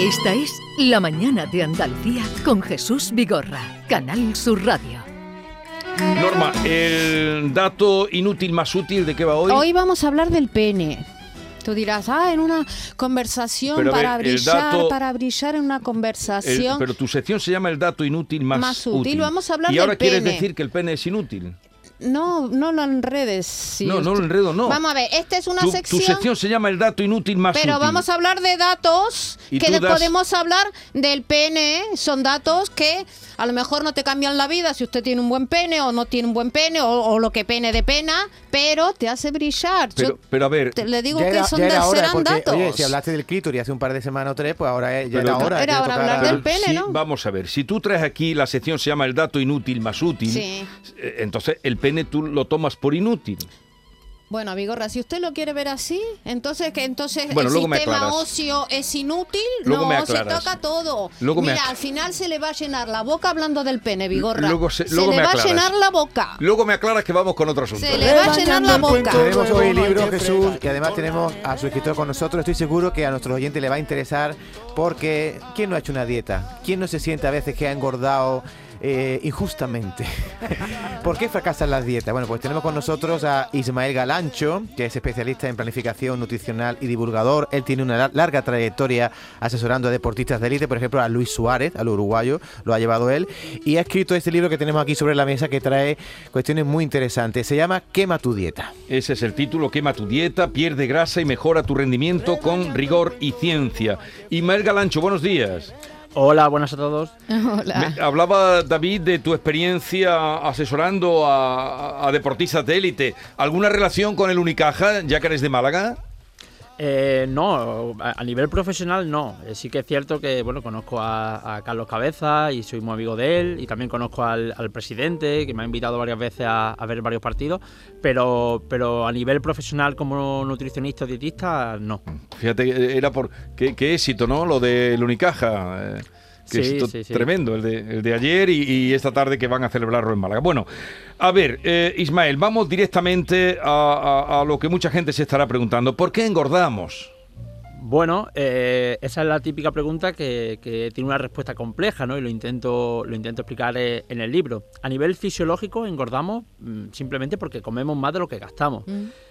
Esta es La Mañana de Andalucía con Jesús Vigorra, Canal Sur Radio. Norma, el dato inútil más útil de qué va hoy. Hoy vamos a hablar del pene. Tú dirás, ah, en una conversación Pero para ver, el brillar, dato- para brillar en una El- conversación. pero tu sección se llama el dato inútil más, Más útil. Vamos a hablar Y ahora del quieres pene. decir que el pene es inútil. No, no lo enredes. sí. no, no lo enredo, no. Vamos a ver, esta es una tu, tu sección. sección se llama el dato inútil más Pero útil. vamos a hablar de datos que das- podemos hablar del pene. Son datos que a lo mejor no te cambian la vida si usted tiene un buen pene o no tiene un buen pene o, o lo que pene de pena, pero te hace brillar. Pero, Yo pero a ver, te- le digo que son de, hora, serán porque, datos. oye, si hablaste del clítoris hace un par de semanas o tres, pues ahora es- ya Pero- era hora. Era hora hablar del pene, si- ¿no? Vamos a ver, si tú traes aquí la sección se llama el dato inútil más útil, Sí. eh, entonces el pene tú lo tomas por inútil. Bueno, Vigorra, si usted lo quiere ver así, entonces que entonces Bueno, el sistema óseo es inútil, Luego no me se aclaras. toca todo. Luego me Mira, al final se le va a llenar la boca hablando del pene, Vigorra. Luego se- luego le me va aclaras. a llenar la boca. Luego me aclaras que vamos con otro asunto. Se le va a llenar la boca. Tenemos hoy libro Jesús y además tenemos a su escritor con nosotros. Estoy seguro que a nuestros oyentes le va a interesar porque ¿quién no ha hecho una dieta? ¿Quién no se siente a veces que ha engordado eh, injustamente? ¿Por qué fracasan las dietas? Bueno, pues tenemos con nosotros a Ismael Galancho, que es especialista en planificación nutricional y divulgador. Él tiene una lar- larga trayectoria asesorando a deportistas de élite, por ejemplo, a Luis Suárez, al uruguayo, lo ha llevado él. Y ha escrito este libro que tenemos aquí sobre la mesa que trae cuestiones muy interesantes. Se llama Quema tu dieta. Ese es el título, quema tu dieta, pierde grasa y mejora tu rendimiento con rigor y ciencia. Ismael Galancho, buenos días. Hola, buenas a todos. Hola. Me- hablaba David de tu experiencia asesorando a, a deportistas de élite. ¿Alguna relación con el Unicaja, ya que eres de Málaga? Eh, no, a nivel profesional no. Eh, sí que es cierto que bueno conozco a, Carlos Cabeza y soy muy amigo de él y también conozco al, al presidente que me ha invitado varias veces a, ver varios partidos, pero, pero a nivel profesional como nutricionista o dietista no. Fíjate, era por qué, qué éxito, ¿no? Lo del Unicaja. eh, qué Sí, sí. tremendo, el de, el de ayer y, y esta tarde que van a celebrarlo en Málaga. Bueno, a ver, eh, Ismael, vamos directamente a, a- a lo que mucha gente se estará preguntando. ¿Por qué engordamos? Bueno, eh, esa es la típica pregunta que, que tiene una respuesta compleja, ¿no? Y lo intento, lo intento explicar eh, en el libro. A nivel fisiológico engordamos mm, simplemente porque comemos más de lo que gastamos.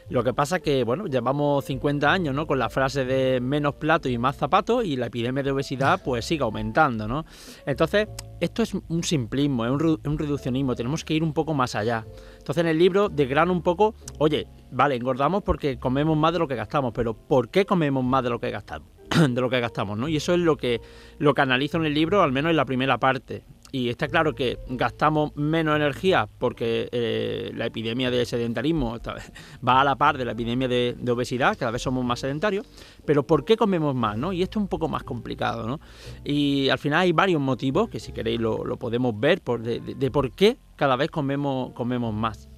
Lo que pasa que, bueno, llevamos 50 años, ¿no? Con la frase de menos plato y más zapatos y la epidemia de obesidad pues sigue aumentando, ¿no? Entonces, esto es un simplismo, es un reduccionismo, tenemos que ir un poco más allá. Entonces, en el libro desgrano un poco, oye, vale, engordamos porque comemos más de lo que gastamos, pero ¿por qué comemos más de lo que gastamos? de lo que gastamos, ¿no? Y eso es lo que, lo que analizo en el libro, al menos en la primera parte. Y está claro que gastamos menos energía porque eh, la epidemia de sedentarismo va a la par de la epidemia de, de obesidad, cada vez somos más sedentarios, pero ¿por qué comemos más? ¿no? Y esto es un poco más complicado. ¿no? Y al final hay varios motivos, que si queréis lo, podemos ver, de- de por qué cada vez comemos, comemos más.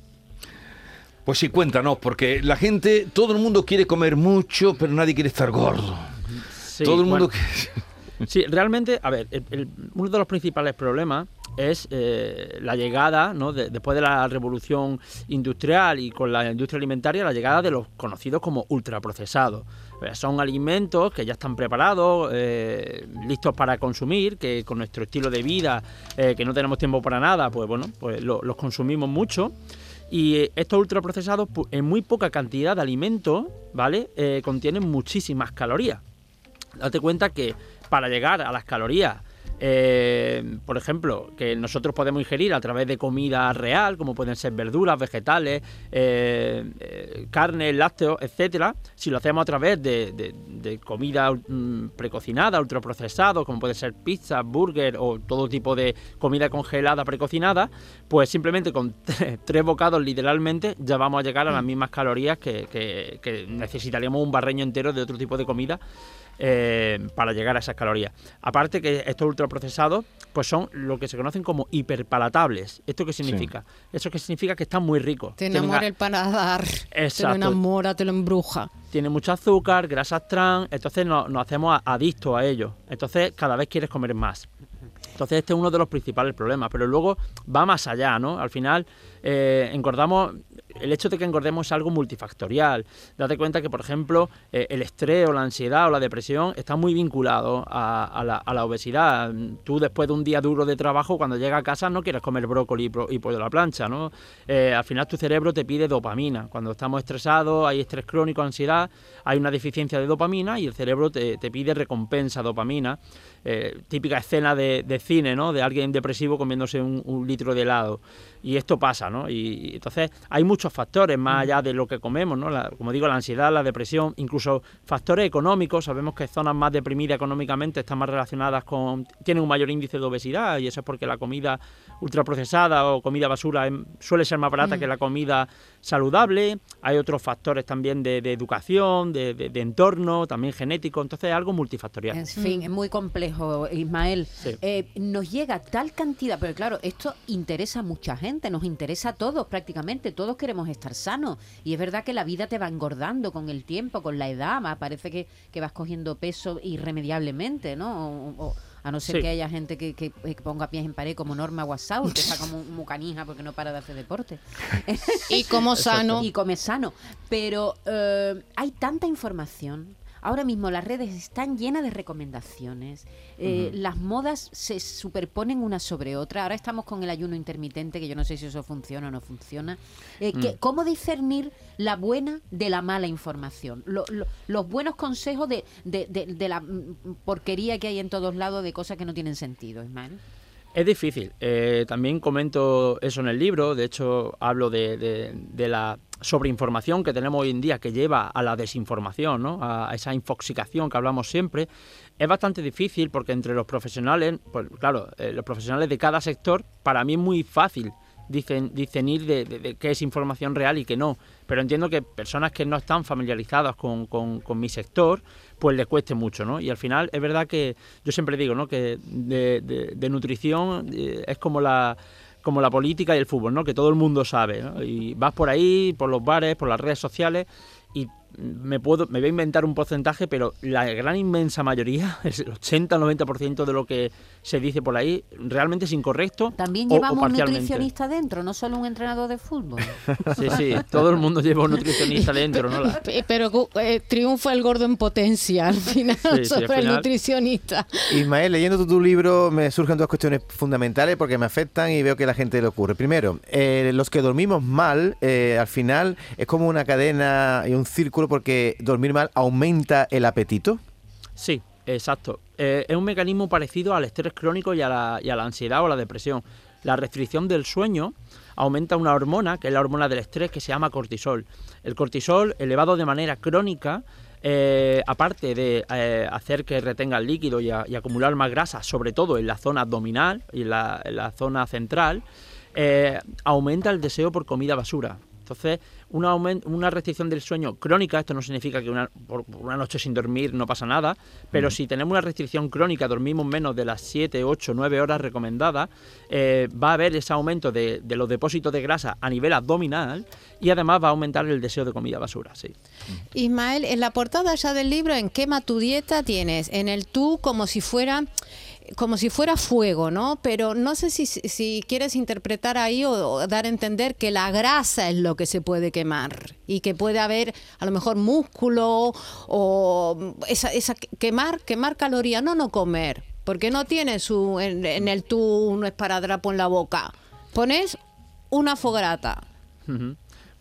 Pues sí, cuéntanos, porque la gente, todo el mundo quiere comer mucho, pero nadie quiere estar gordo. Sí, todo el mundo bueno, quiere- Sí, realmente, a ver, el- el- uno de los principales problemas es eh, la llegada, ¿no? de- después de la revolución industrial y con la industria alimentaria, la llegada de los conocidos como ultraprocesados. Son alimentos que ya están preparados, eh, listos para consumir, que con nuestro estilo de vida, eh, que no tenemos tiempo para nada, pues bueno, pues lo- los consumimos mucho. Y eh, estos ultraprocesados, pu- en muy poca cantidad de alimentos, ¿vale? Eh, contienen muchísimas calorías. Date cuenta que para llegar a las calorías, eh, por ejemplo, que nosotros podemos ingerir a través de comida real, como pueden ser verduras, vegetales, eh, eh, carne, lácteos, etcétera, si lo hacemos a través de, de- de comida mm, precocinada, ultraprocesado, como puede ser pizza, burger o todo tipo de comida congelada precocinada, pues simplemente con tres, bocados literalmente ya vamos a llegar a las mismas calorías que, que- que necesitaríamos un barreño entero de otro tipo de comida eh, para llegar a esas calorías. Aparte que estos ultraprocesados pues son lo que se conocen como hiperpalatables. ¿Esto qué significa? Eso que significa que están muy ricos. Te Tienen enamora a- el paladar. Te lo Exacto. enamora, te lo embruja. tiene mucho azúcar, grasas trans, entonces nos, nos hacemos adictos a ellos. Entonces cada vez quieres comer más. Entonces este es uno de los principales problemas, pero luego va más allá, ¿no? Al final eh, engordamos el hecho de que engordemos es algo multifactorial. Date cuenta que, por ejemplo, eh, el estrés o la ansiedad o la depresión está muy vinculado a, la, obesidad. Tú después de un día duro de trabajo, cuando llegas a casa no quieres comer brócoli y, pollo de la plancha, ¿no? Eh, al final tu cerebro te pide dopamina. Cuando estamos estresados, hay estrés crónico, ansiedad, hay una deficiencia de dopamina y el cerebro te, pide recompensa dopamina. Eh, típica escena de, cine, ¿no? De alguien depresivo comiéndose un, litro de helado. Y esto pasa, ¿no? Y, entonces hay muchos factores más mm. allá de lo que comemos, ¿no? como digo, la ansiedad, la depresión, incluso factores económicos. Sabemos que zonas más deprimidas económicamente están más relacionadas con... tienen un mayor índice de obesidad y eso es porque la comida ultraprocesada o comida basura suele ser más barata mm. que la comida saludable. Hay otros factores también de, educación, de, entorno, también genético. Entonces es algo multifactorial. En fin, es muy complejo, Ismael. Eh, nos llega tal cantidad, pero claro, esto interesa a mucha gente, nos interesa a todos prácticamente. Todos queremos estar sanos. Y es verdad que la vida te va engordando con el tiempo, con la edad. Parece que, que vas cogiendo peso irremediablemente, ¿no? A no ser que haya gente que, que, ponga pies en pared como Norma Guasau, que está como un canija porque no para de hacer deporte. y como sano. Y come sano. Pero eh, hay tanta información, Ahora mismo las redes están llenas de recomendaciones, eh, las modas se superponen una sobre otra. Ahora estamos con el ayuno intermitente, que yo no sé si eso funciona o no funciona. Eh, mm. ¿Cómo discernir la buena de la mala información? los buenos consejos de, de, la mm, porquería que hay en todos lados de cosas que no tienen sentido, Ismael. Es difícil. Eh, también comento eso en el libro. De hecho, hablo de, de la sobreinformación que tenemos hoy en día que lleva a la desinformación, ¿no? a esa infoxicación que hablamos siempre, es bastante difícil porque entre los profesionales, pues claro, eh, los profesionales de cada sector, para mí es muy fácil dicen, discernir de, de, qué es información real y qué no. Pero entiendo que personas que no están familiarizadas con, con, mi sector, pues les cueste mucho, ¿no? Y al final es verdad que yo siempre digo, ¿no? Que de, de nutrición eh, es como la como la política y el fútbol, ¿no? Que todo el mundo sabe, ¿no? Y vas por ahí, por los bares, por las redes sociales y me puedo me voy a inventar un porcentaje, pero la gran inmensa mayoría, el 80-90% de lo que se dice por ahí, realmente es incorrecto. También llevamos un nutricionista dentro, no solo un entrenador de fútbol. Sí, sí, todo el mundo lleva un nutricionista dentro, ¿no? Pero eh, triunfa el gordo en potencia al final sobre el nutricionista. Ismael, leyendo tu, libro me surgen dos cuestiones fundamentales porque me afectan y veo que a la gente le ocurre. Primero, eh, los que dormimos mal, eh, al final es como una cadena y un círculo porque dormir mal aumenta el apetito. Sí, exacto. Eh, es un mecanismo parecido al estrés crónico y a, la, ansiedad o la depresión. La restricción del sueño aumenta una hormona, que es la hormona del estrés, que se llama cortisol. El cortisol, elevado de manera crónica, eh, aparte de eh, hacer que retenga el líquido y, acumular más grasa, sobre todo en la zona abdominal y en la, zona central, aumenta el deseo por comida basura. Entonces, una, una restricción del sueño crónica, esto no significa que una, por, una noche sin dormir no pasa nada, pero si tenemos una restricción crónica, dormimos menos de las 7, 8, 9 horas recomendadas, eh, va a haber ese aumento de, los depósitos de grasa a nivel abdominal y además va a aumentar el deseo de comida basura. Sí. Ismael, en la portada ya del libro, en Quema tu dieta, tienes en el tú como si fuera como si fuera fuego, ¿no? Pero no sé si, quieres interpretar ahí o, dar a entender que la grasa es lo que se puede quemar y que puede haber a lo mejor músculo o esa, esa quemar, quemar calorías, no no comer, porque no tienes su, en, el tú no es para drapo en la boca. Pones una fogarata.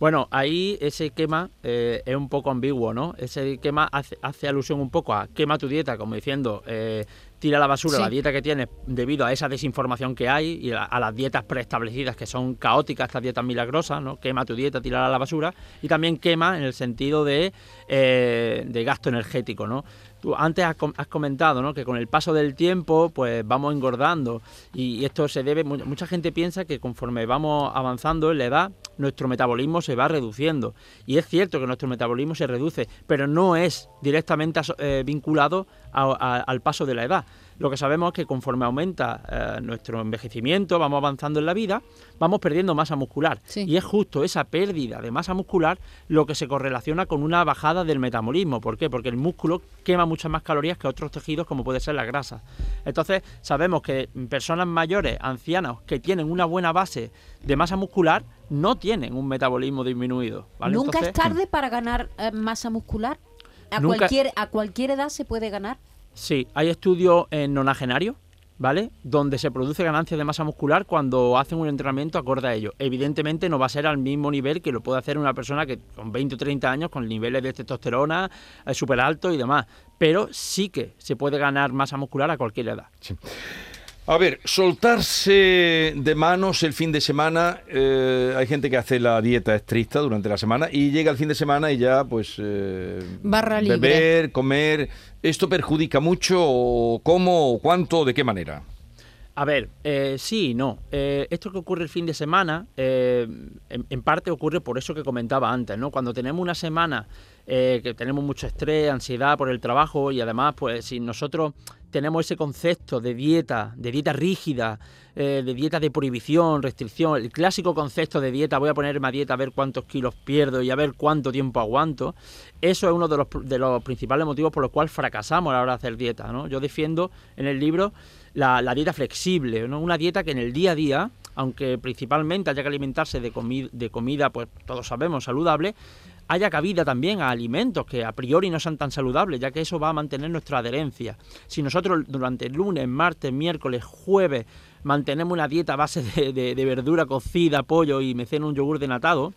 Bueno, ahí ese quema eh, es un poco ambiguo, ¿no? Ese quema hace, hace, alusión un poco a quema tu dieta, como diciendo, eh, tira a la basura la dieta que tienes debido a esa desinformación que hay y a, las dietas preestablecidas que son caóticas, estas dietas milagrosas, ¿no? Quema tu dieta, tira a la basura y también quema en el sentido de, eh, de gasto energético, ¿no? Tú antes has, comentado ¿no? que con el paso del tiempo pues vamos engordando y esto se debe, mucha gente piensa que conforme vamos avanzando en la edad nuestro metabolismo se va reduciendo y es cierto que nuestro metabolismo se reduce, pero no es directamente eh, vinculado al paso de la edad. lo que sabemos es que conforme aumenta eh, nuestro envejecimiento, vamos avanzando en la vida, vamos perdiendo masa muscular. Sí. Y es justo esa pérdida de masa muscular lo que se correlaciona con una bajada del metabolismo. ¿Por qué? Porque el músculo quema muchas más calorías que otros tejidos como puede ser la grasa. Entonces sabemos que personas mayores, ancianos, que tienen una buena base de masa muscular, no tienen un metabolismo disminuido. ¿vale? Nunca Entonces, es tarde para ganar eh, masa muscular. A Nunca- cualquier a cualquier edad se puede ganar. Sí, hay estudios en nonagenarios, ¿vale? Donde se produce ganancia de masa muscular cuando hacen un entrenamiento acorde a ello. Evidentemente no va a ser al mismo nivel que lo puede hacer una persona que con 20 o 30 años, con niveles de testosterona eh, súper altos y demás. Pero sí que se puede ganar masa muscular a cualquier edad. A ver, soltarse de manos el fin de semana. eh, hay gente que hace la dieta estricta durante la semana y llega el fin de semana y ya, pues. eh, Barra libre. Beber, comer. ¿Esto perjudica mucho? o ¿Cómo? o ¿Cuánto? ¿De qué manera? A ver, eh, sí y no. Eh, esto que ocurre el fin de semana, eh, en, en parte ocurre por eso que comentaba antes, ¿no? Cuando tenemos una semana eh, que tenemos mucho estrés, ansiedad por el trabajo y además, pues si nosotros tenemos ese concepto de dieta, de dieta rígida, eh, de dieta de prohibición, restricción, el clásico concepto de dieta, voy a ponerme a dieta a ver cuántos kilos pierdo y a ver cuánto tiempo aguanto, eso es uno de los, de los principales motivos por los cuales fracasamos a la hora de hacer dieta. ¿no? Yo defiendo en el libro la, dieta flexible, una dieta que en el día a día, aunque principalmente haya que alimentarse de, comi- de comida, pues todos sabemos, saludable, haya cabida también a alimentos que a priori no sean tan saludables, ya que eso va a mantener nuestra adherencia. Si nosotros durante el lunes, martes, miércoles, jueves mantenemos una dieta a base de, verdura cocida, pollo y me ceno un yogur denatado,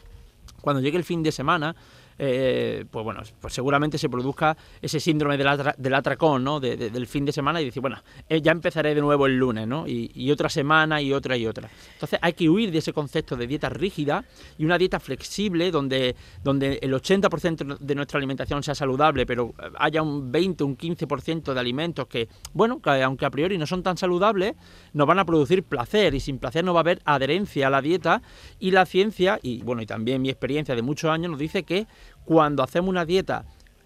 cuando llegue el fin de semana, eh, pues bueno, pues seguramente se produzca ese síndrome del, atra- del atracón, ¿no? De- de- del fin de semana y decir, bueno, eh, ya empezaré de nuevo el lunes, ¿no? Y, y otra semana y otra y otra. Entonces hay que huir de ese concepto de dieta rígida y una dieta flexible donde, donde el 80% de nuestra alimentación sea saludable, pero eh, haya un 20, un 15% de alimentos que, bueno, que aunque a priori no son tan saludables, nos van a producir placer y sin placer no va a haber adherencia a la dieta y la ciencia, y bueno, y también mi experiencia de muchos años nos dice que cuando hacemos una dieta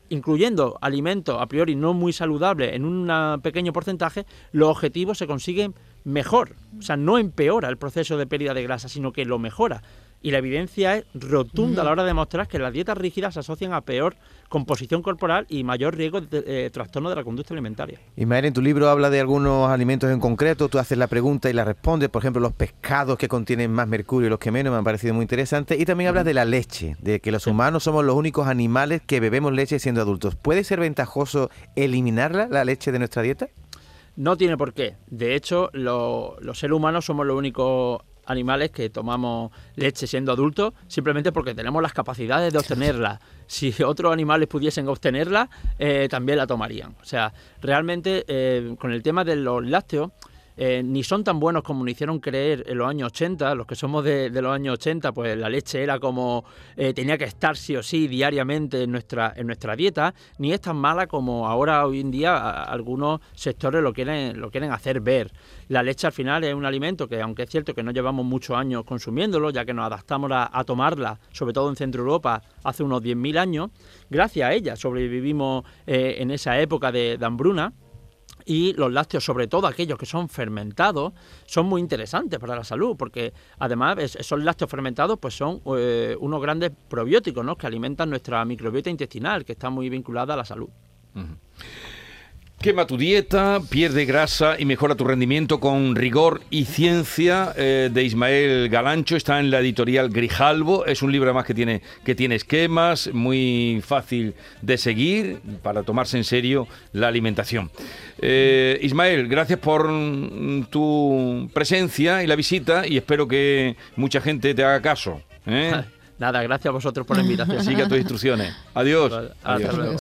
incluyendo alimentos a priori no muy saludables en un pequeño porcentaje, los objetivos se consiguen mejor. O sea, no empeora el proceso de pérdida de grasa, sino que lo mejora. Y la evidencia es rotunda a la hora de demostrar que las dietas rígidas se asocian a peor composición corporal y mayor riesgo de eh, trastorno de la conducta alimentaria. Ismael, en tu libro habla de algunos alimentos en concreto, tú haces la pregunta y la respondes, por ejemplo, los pescados que contienen más mercurio y los que menos, me han parecido muy interesante, y también hablas de la leche, de que los humanos somos los únicos animales que bebemos leche siendo adultos. ¿Puede ser ventajoso eliminarla, la leche de nuestra dieta? No tiene por qué. De hecho, lo- los seres humanos somos los únicos animales que tomamos leche siendo adultos simplemente porque tenemos las capacidades de obtenerla. Si otros animales pudiesen obtenerla, eh, también la tomarían. O sea, realmente eh, con el tema de los lácteos, eh, ni son tan buenos como nos hicieron creer en los años 80. Los que somos de, los años 80, pues la leche era como eh, tenía que estar sí o sí diariamente en nuestra, en nuestra dieta, ni es tan mala como ahora hoy en día algunos sectores lo quieren, lo quieren hacer ver. La leche al final es un alimento que, aunque es cierto que no llevamos muchos años consumiéndolo, ya que nos adaptamos a, a tomarla, sobre todo en Centro Europa, hace unos 10.000 años, gracias a ella sobrevivimos eh, en esa época de- de hambruna. Y los lácteos, sobre todo aquellos que son fermentados, son muy interesantes para la salud, porque además es- esos lácteos fermentados pues son eh, unos grandes probióticos ¿no? que alimentan nuestra microbiota intestinal, que está muy vinculada a la salud. Quema tu dieta, pierde grasa y mejora tu rendimiento con rigor y ciencia eh, de Ismael Galancho. Está en la editorial Grijalvo. Es un libro además que tiene, que tiene esquemas, muy fácil de seguir para tomarse en serio la alimentación. Eh, Ismael, gracias por mm, tu presencia y la visita y espero que mucha gente te haga caso. ¿eh? Nada, gracias a vosotros por la invitación. Siga tus instrucciones. Adiós. Hasta Adiós. luego.